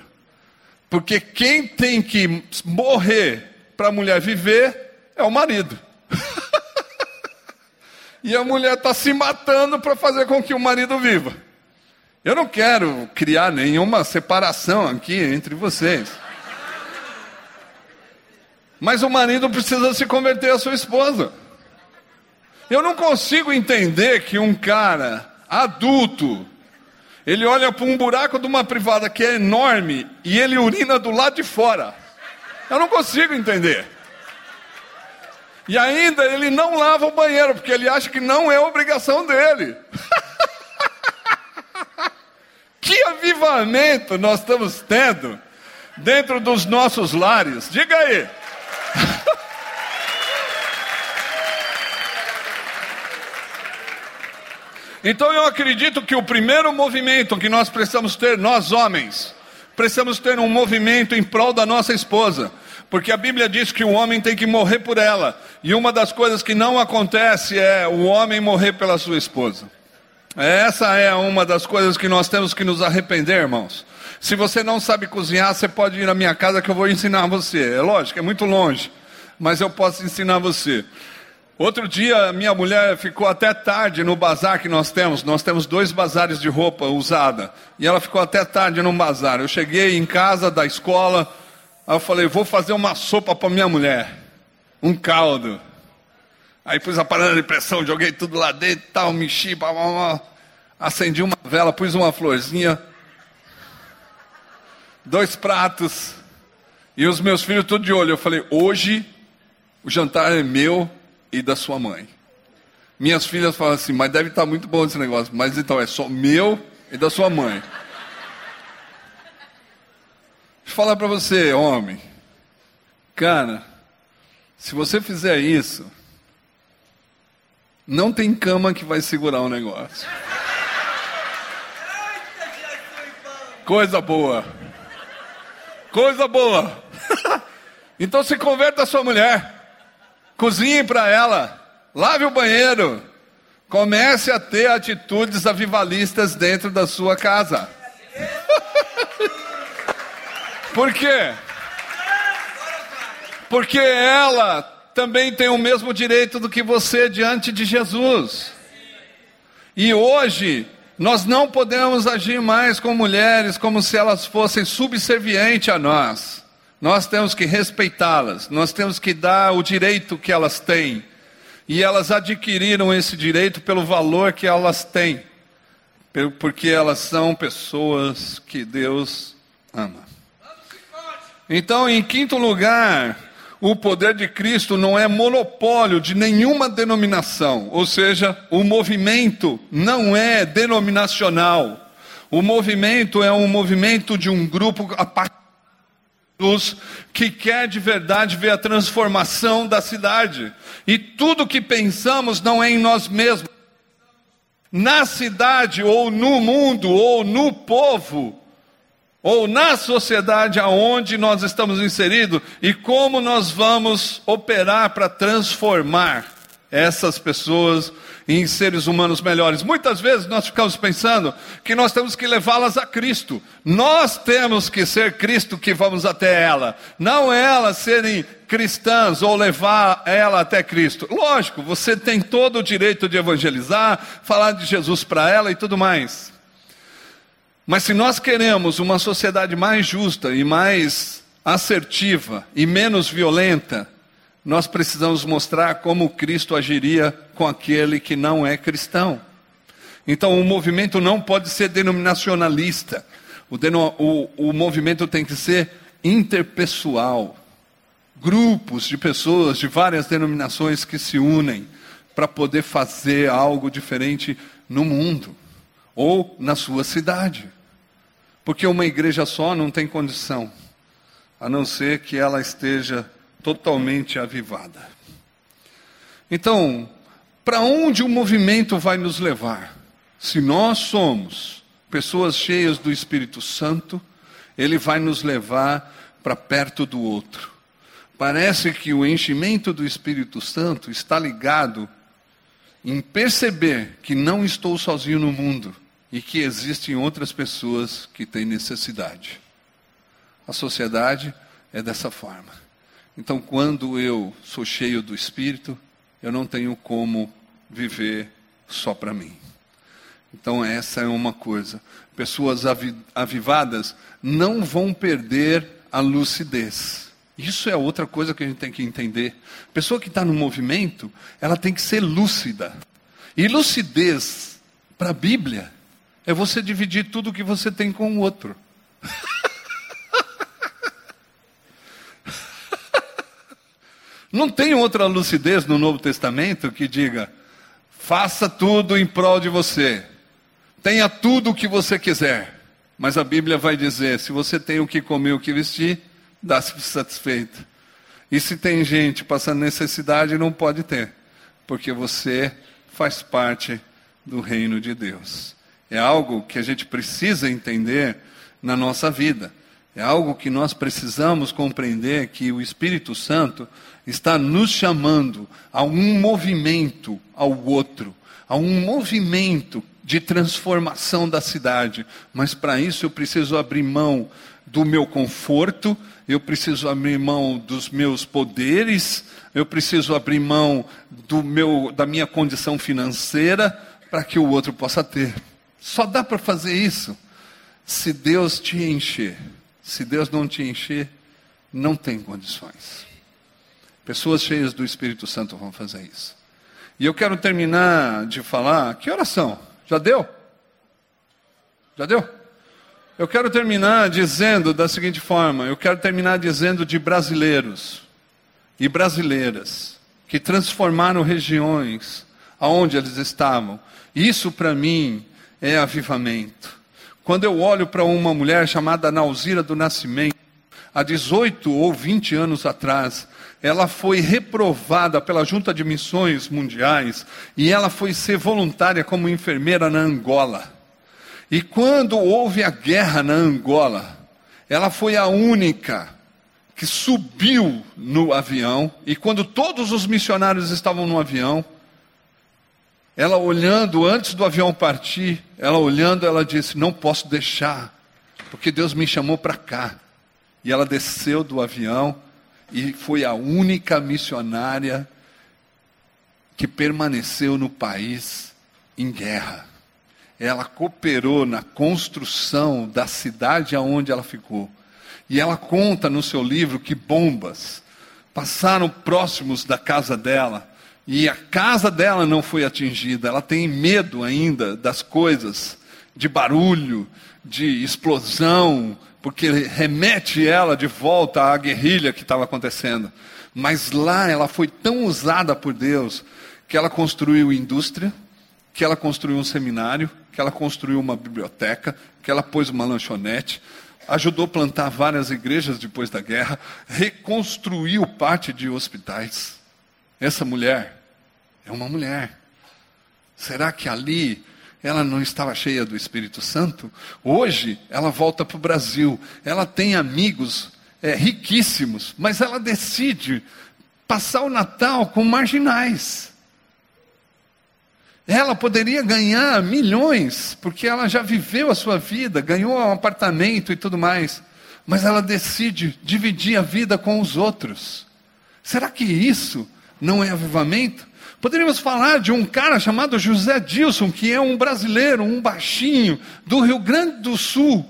Porque quem tem que morrer para a mulher viver é o marido. (laughs) e a mulher está se matando para fazer com que o marido viva. Eu não quero criar nenhuma separação aqui entre vocês. Mas o marido precisa se converter à sua esposa. Eu não consigo entender que um cara adulto, ele olha para um buraco de uma privada que é enorme e ele urina do lado de fora. Eu não consigo entender. E ainda ele não lava o banheiro, porque ele acha que não é obrigação dele. (laughs) que avivamento nós estamos tendo dentro dos nossos lares. Diga aí. Então eu acredito que o primeiro movimento que nós precisamos ter, nós homens, precisamos ter um movimento em prol da nossa esposa. Porque a Bíblia diz que o homem tem que morrer por ela. E uma das coisas que não acontece é o homem morrer pela sua esposa. Essa é uma das coisas que nós temos que nos arrepender, irmãos. Se você não sabe cozinhar, você pode ir na minha casa que eu vou ensinar você. É lógico, é muito longe, mas eu posso ensinar você. Outro dia, minha mulher ficou até tarde no bazar que nós temos. Nós temos dois bazares de roupa usada. E ela ficou até tarde no bazar. Eu cheguei em casa da escola, aí eu falei, vou fazer uma sopa para minha mulher. Um caldo. Aí pus a panela de pressão, joguei tudo lá dentro, tal, mexi, blá. acendi uma vela, pus uma florzinha, dois pratos, e os meus filhos tudo de olho. Eu falei, hoje o jantar é meu, e da sua mãe. Minhas filhas falam assim, mas deve estar muito bom esse negócio. Mas então é só meu e da sua mãe. Deixa eu falar para você, homem. Cara, se você fizer isso, não tem cama que vai segurar o negócio. Coisa boa. Coisa boa. (laughs) então se converta a sua mulher. Cozinhe para ela, lave o banheiro, comece a ter atitudes avivalistas dentro da sua casa. (laughs) Por quê? Porque ela também tem o mesmo direito do que você diante de Jesus. E hoje, nós não podemos agir mais com mulheres como se elas fossem subservientes a nós. Nós temos que respeitá-las, nós temos que dar o direito que elas têm. E elas adquiriram esse direito pelo valor que elas têm, porque elas são pessoas que Deus ama. Então, em quinto lugar, o poder de Cristo não é monopólio de nenhuma denominação, ou seja, o movimento não é denominacional. O movimento é um movimento de um grupo a partir Jesus que quer de verdade ver a transformação da cidade. E tudo que pensamos não é em nós mesmos. Na cidade, ou no mundo, ou no povo, ou na sociedade aonde nós estamos inseridos, e como nós vamos operar para transformar essas pessoas em seres humanos melhores. Muitas vezes nós ficamos pensando que nós temos que levá-las a Cristo. Nós temos que ser Cristo que vamos até ela, não elas serem cristãs ou levar ela até Cristo. Lógico, você tem todo o direito de evangelizar, falar de Jesus para ela e tudo mais. Mas se nós queremos uma sociedade mais justa e mais assertiva e menos violenta, nós precisamos mostrar como Cristo agiria com aquele que não é cristão. Então, o movimento não pode ser denominacionalista. O, o, o movimento tem que ser interpessoal. Grupos de pessoas de várias denominações que se unem para poder fazer algo diferente no mundo ou na sua cidade. Porque uma igreja só não tem condição, a não ser que ela esteja totalmente avivada. Então, para onde o movimento vai nos levar? Se nós somos pessoas cheias do Espírito Santo, ele vai nos levar para perto do outro. Parece que o enchimento do Espírito Santo está ligado em perceber que não estou sozinho no mundo e que existem outras pessoas que têm necessidade. A sociedade é dessa forma. Então, quando eu sou cheio do Espírito, eu não tenho como viver só para mim. Então, essa é uma coisa. Pessoas avivadas não vão perder a lucidez. Isso é outra coisa que a gente tem que entender. Pessoa que está no movimento, ela tem que ser lúcida. E lucidez, para a Bíblia, é você dividir tudo que você tem com o outro. (laughs) Não tem outra lucidez no Novo Testamento que diga: faça tudo em prol de você, tenha tudo o que você quiser. Mas a Bíblia vai dizer: se você tem o que comer, o que vestir, dá-se satisfeito. E se tem gente passando necessidade, não pode ter, porque você faz parte do reino de Deus. É algo que a gente precisa entender na nossa vida. É algo que nós precisamos compreender que o Espírito Santo está nos chamando a um movimento ao outro, a um movimento de transformação da cidade. Mas para isso eu preciso abrir mão do meu conforto, eu preciso abrir mão dos meus poderes, eu preciso abrir mão do meu, da minha condição financeira para que o outro possa ter. Só dá para fazer isso se Deus te encher. Se Deus não te encher, não tem condições. Pessoas cheias do Espírito Santo vão fazer isso. E eu quero terminar de falar. Que oração? Já deu? Já deu? Eu quero terminar dizendo da seguinte forma: eu quero terminar dizendo de brasileiros e brasileiras que transformaram regiões aonde eles estavam. Isso para mim é avivamento. Quando eu olho para uma mulher chamada Nauzira do Nascimento, há 18 ou 20 anos atrás, ela foi reprovada pela Junta de Missões Mundiais e ela foi ser voluntária como enfermeira na Angola. E quando houve a guerra na Angola, ela foi a única que subiu no avião, e quando todos os missionários estavam no avião, ela olhando antes do avião partir, ela olhando, ela disse: Não posso deixar, porque Deus me chamou para cá. E ela desceu do avião e foi a única missionária que permaneceu no país em guerra. Ela cooperou na construção da cidade aonde ela ficou. E ela conta no seu livro que bombas passaram próximos da casa dela e a casa dela não foi atingida, ela tem medo ainda das coisas, de barulho, de explosão, porque remete ela de volta à guerrilha que estava acontecendo. Mas lá ela foi tão usada por Deus que ela construiu indústria, que ela construiu um seminário, que ela construiu uma biblioteca, que ela pôs uma lanchonete, ajudou a plantar várias igrejas depois da guerra, reconstruiu parte de hospitais. Essa mulher é uma mulher. Será que ali ela não estava cheia do Espírito Santo? Hoje ela volta para o Brasil. Ela tem amigos é, riquíssimos, mas ela decide passar o Natal com marginais. Ela poderia ganhar milhões, porque ela já viveu a sua vida, ganhou um apartamento e tudo mais, mas ela decide dividir a vida com os outros. Será que isso não é avivamento? Poderíamos falar de um cara chamado José Dilson, que é um brasileiro, um baixinho, do Rio Grande do Sul,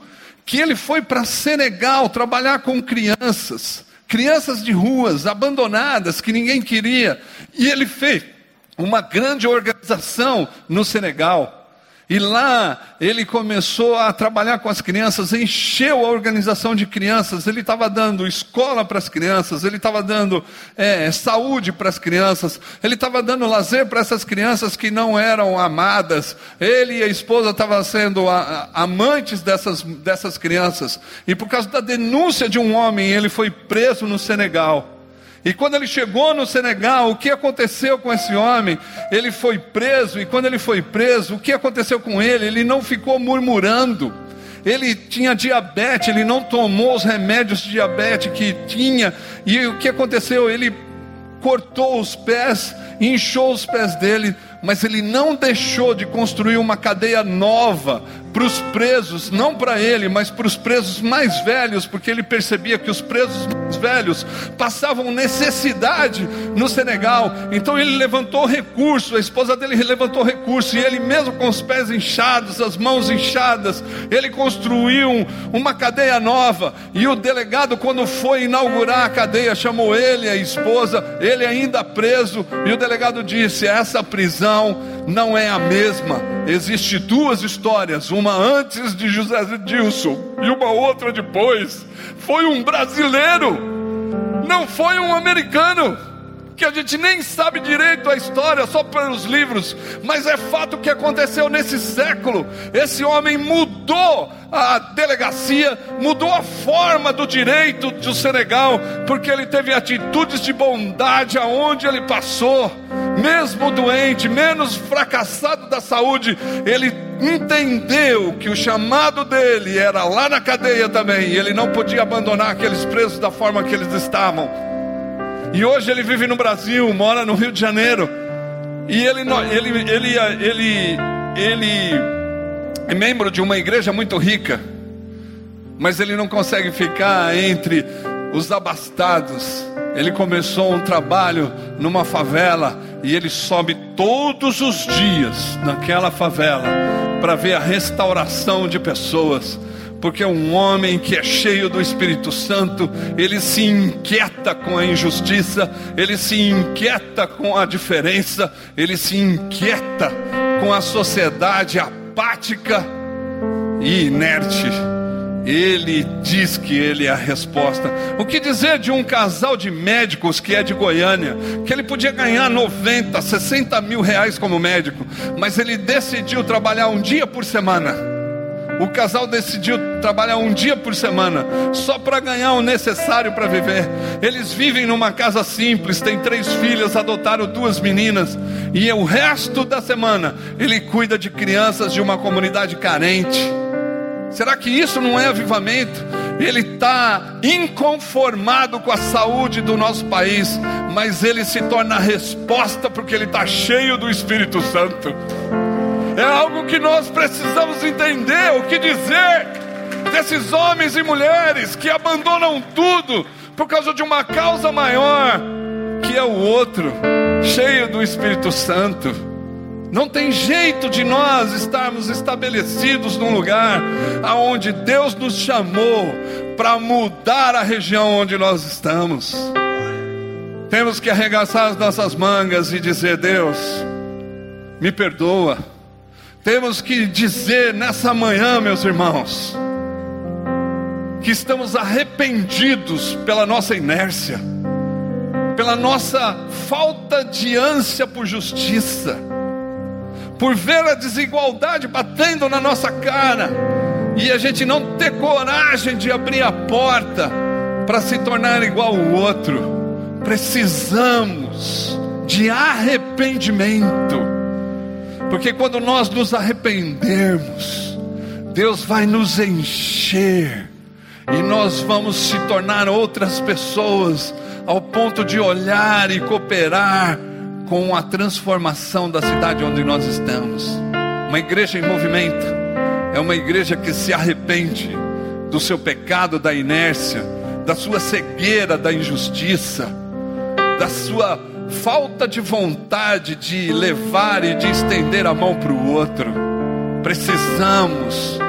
que ele foi para Senegal trabalhar com crianças, crianças de ruas, abandonadas, que ninguém queria, e ele fez uma grande organização no Senegal. E lá ele começou a trabalhar com as crianças, encheu a organização de crianças. Ele estava dando escola para as crianças, ele estava dando é, saúde para as crianças, ele estava dando lazer para essas crianças que não eram amadas. Ele e a esposa estavam sendo a, a, amantes dessas, dessas crianças. E por causa da denúncia de um homem, ele foi preso no Senegal. E quando ele chegou no Senegal, o que aconteceu com esse homem? Ele foi preso, e quando ele foi preso, o que aconteceu com ele? Ele não ficou murmurando. Ele tinha diabetes, ele não tomou os remédios de diabetes que tinha. E o que aconteceu? Ele cortou os pés, inchou os pés dele, mas ele não deixou de construir uma cadeia nova para os presos, não para ele, mas para os presos mais velhos, porque ele percebia que os presos mais velhos passavam necessidade no Senegal. Então ele levantou recurso, a esposa dele levantou recurso, e ele mesmo com os pés inchados, as mãos inchadas, ele construiu uma cadeia nova. E o delegado, quando foi inaugurar a cadeia, chamou ele, a esposa, ele ainda preso, e o delegado disse: essa prisão não é a mesma. Existem duas histórias, uma antes de José Dilson e uma outra depois. Foi um brasileiro, não foi um americano que a gente nem sabe direito a história, só pelos livros, mas é fato que aconteceu nesse século. Esse homem mudou a delegacia, mudou a forma do direito do Senegal, porque ele teve atitudes de bondade aonde ele passou, mesmo doente, menos fracassado da saúde, ele entendeu que o chamado dele era lá na cadeia também, e ele não podia abandonar aqueles presos da forma que eles estavam. E hoje ele vive no Brasil, mora no Rio de Janeiro. E ele, ele, ele, ele, ele é membro de uma igreja muito rica, mas ele não consegue ficar entre os abastados. Ele começou um trabalho numa favela e ele sobe todos os dias naquela favela para ver a restauração de pessoas porque um homem que é cheio do Espírito Santo, ele se inquieta com a injustiça, ele se inquieta com a diferença, ele se inquieta com a sociedade apática e inerte. Ele diz que ele é a resposta. O que dizer de um casal de médicos que é de Goiânia, que ele podia ganhar 90, 60 mil reais como médico, mas ele decidiu trabalhar um dia por semana o casal decidiu trabalhar um dia por semana, só para ganhar o necessário para viver. Eles vivem numa casa simples, têm três filhas, adotaram duas meninas, e o resto da semana ele cuida de crianças de uma comunidade carente. Será que isso não é avivamento? Ele está inconformado com a saúde do nosso país, mas ele se torna a resposta porque ele está cheio do Espírito Santo. É algo que nós precisamos entender, o que dizer desses homens e mulheres que abandonam tudo por causa de uma causa maior, que é o outro, cheio do Espírito Santo. Não tem jeito de nós estarmos estabelecidos num lugar aonde Deus nos chamou para mudar a região onde nós estamos. Temos que arregaçar as nossas mangas e dizer: Deus, me perdoa temos que dizer nessa manhã, meus irmãos, que estamos arrependidos pela nossa inércia, pela nossa falta de ânsia por justiça, por ver a desigualdade batendo na nossa cara e a gente não ter coragem de abrir a porta para se tornar igual o outro. Precisamos de arrependimento porque quando nós nos arrependermos, Deus vai nos encher e nós vamos se tornar outras pessoas ao ponto de olhar e cooperar com a transformação da cidade onde nós estamos. Uma igreja em movimento é uma igreja que se arrepende do seu pecado, da inércia, da sua cegueira, da injustiça, da sua falta de vontade de levar e de estender a mão para o outro. Precisamos,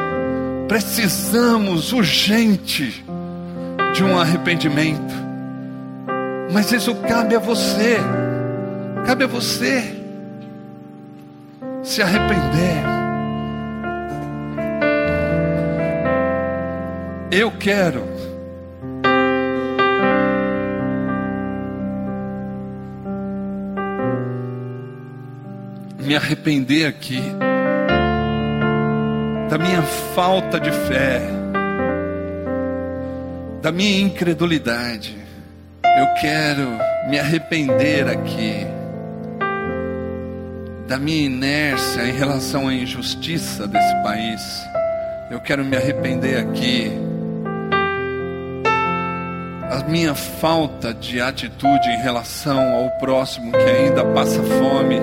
precisamos urgente de um arrependimento. Mas isso cabe a você, cabe a você se arrepender. Eu quero me arrepender aqui da minha falta de fé, da minha incredulidade. Eu quero me arrepender aqui da minha inércia em relação à injustiça desse país. Eu quero me arrepender aqui a minha falta de atitude em relação ao próximo que ainda passa fome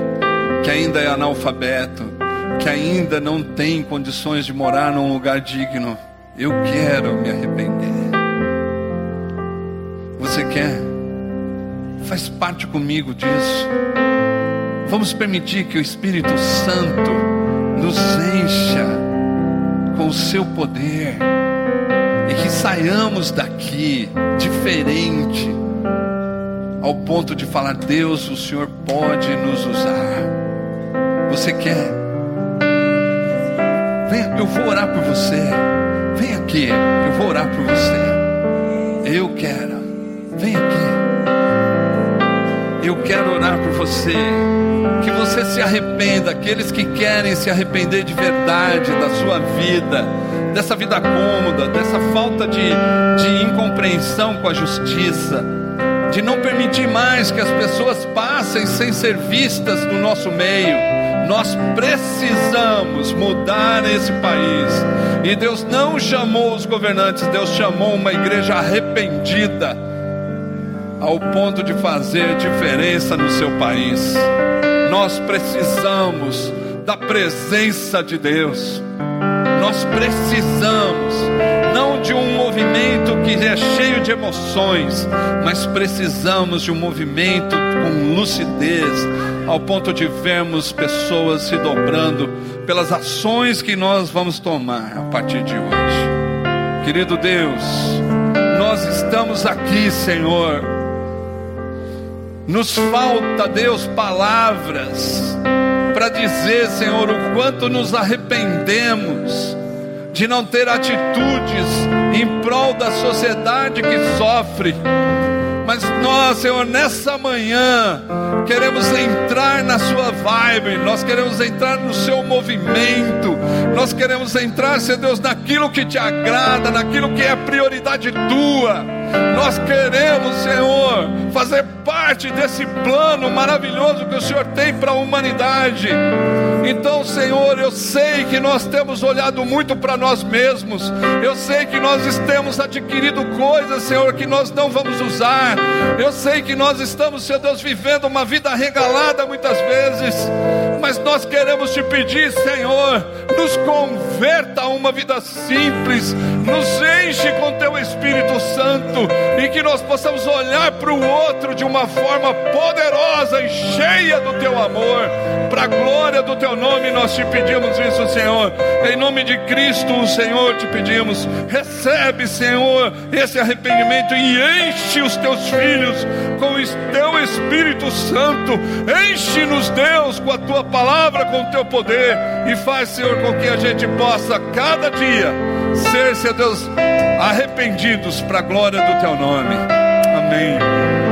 que ainda é analfabeto, que ainda não tem condições de morar num lugar digno. Eu quero me arrepender. Você quer? Faz parte comigo disso. Vamos permitir que o Espírito Santo nos encha com o seu poder e que saiamos daqui diferente, ao ponto de falar: Deus, o Senhor pode nos usar. Você quer? Venha, eu vou orar por você. Vem aqui, eu vou orar por você. Eu quero. Vem aqui. Eu quero orar por você. Que você se arrependa. Aqueles que querem se arrepender de verdade da sua vida, dessa vida cômoda, dessa falta de, de incompreensão com a justiça, de não permitir mais que as pessoas passem sem ser vistas no nosso meio Nós precisamos mudar esse país. E Deus não chamou os governantes, Deus chamou uma igreja arrependida, ao ponto de fazer diferença no seu país. Nós precisamos da presença de Deus. Nós precisamos não de um movimento que é cheio de emoções, mas precisamos de um movimento com lucidez, ao ponto de vermos pessoas se dobrando pelas ações que nós vamos tomar a partir de hoje. Querido Deus, nós estamos aqui, Senhor. Nos falta, Deus, palavras para dizer, Senhor, o quanto nos arrependemos de não ter atitudes em prol da sociedade que sofre. Mas nós, Senhor, nessa manhã, queremos entrar na Sua vibe, nós queremos entrar no Seu movimento, nós queremos entrar, Senhor Deus, naquilo que te agrada, naquilo que é prioridade tua. Nós queremos, Senhor, fazer parte desse plano maravilhoso que o Senhor tem para a humanidade. Então, Senhor, eu sei que nós temos olhado muito para nós mesmos. Eu sei que nós temos adquirido coisas, Senhor, que nós não vamos usar. Eu sei que nós estamos, Senhor Deus, vivendo uma vida regalada muitas vezes. Mas nós queremos te pedir, Senhor, nos converta a uma vida simples, nos enche com teu Espírito Santo e que nós possamos olhar para o outro de uma forma poderosa e cheia do teu amor, para a glória do teu nome. Nós te pedimos isso, Senhor, em nome de Cristo, o Senhor, te pedimos. Recebe, Senhor, esse arrependimento e enche os teus filhos com o teu Espírito Santo. Enche-nos, Deus, com a tua palavra, com o teu poder e faz, Senhor, com que a gente possa cada dia ser, Senhor Deus, arrependidos para a glória do teu nome. Amém.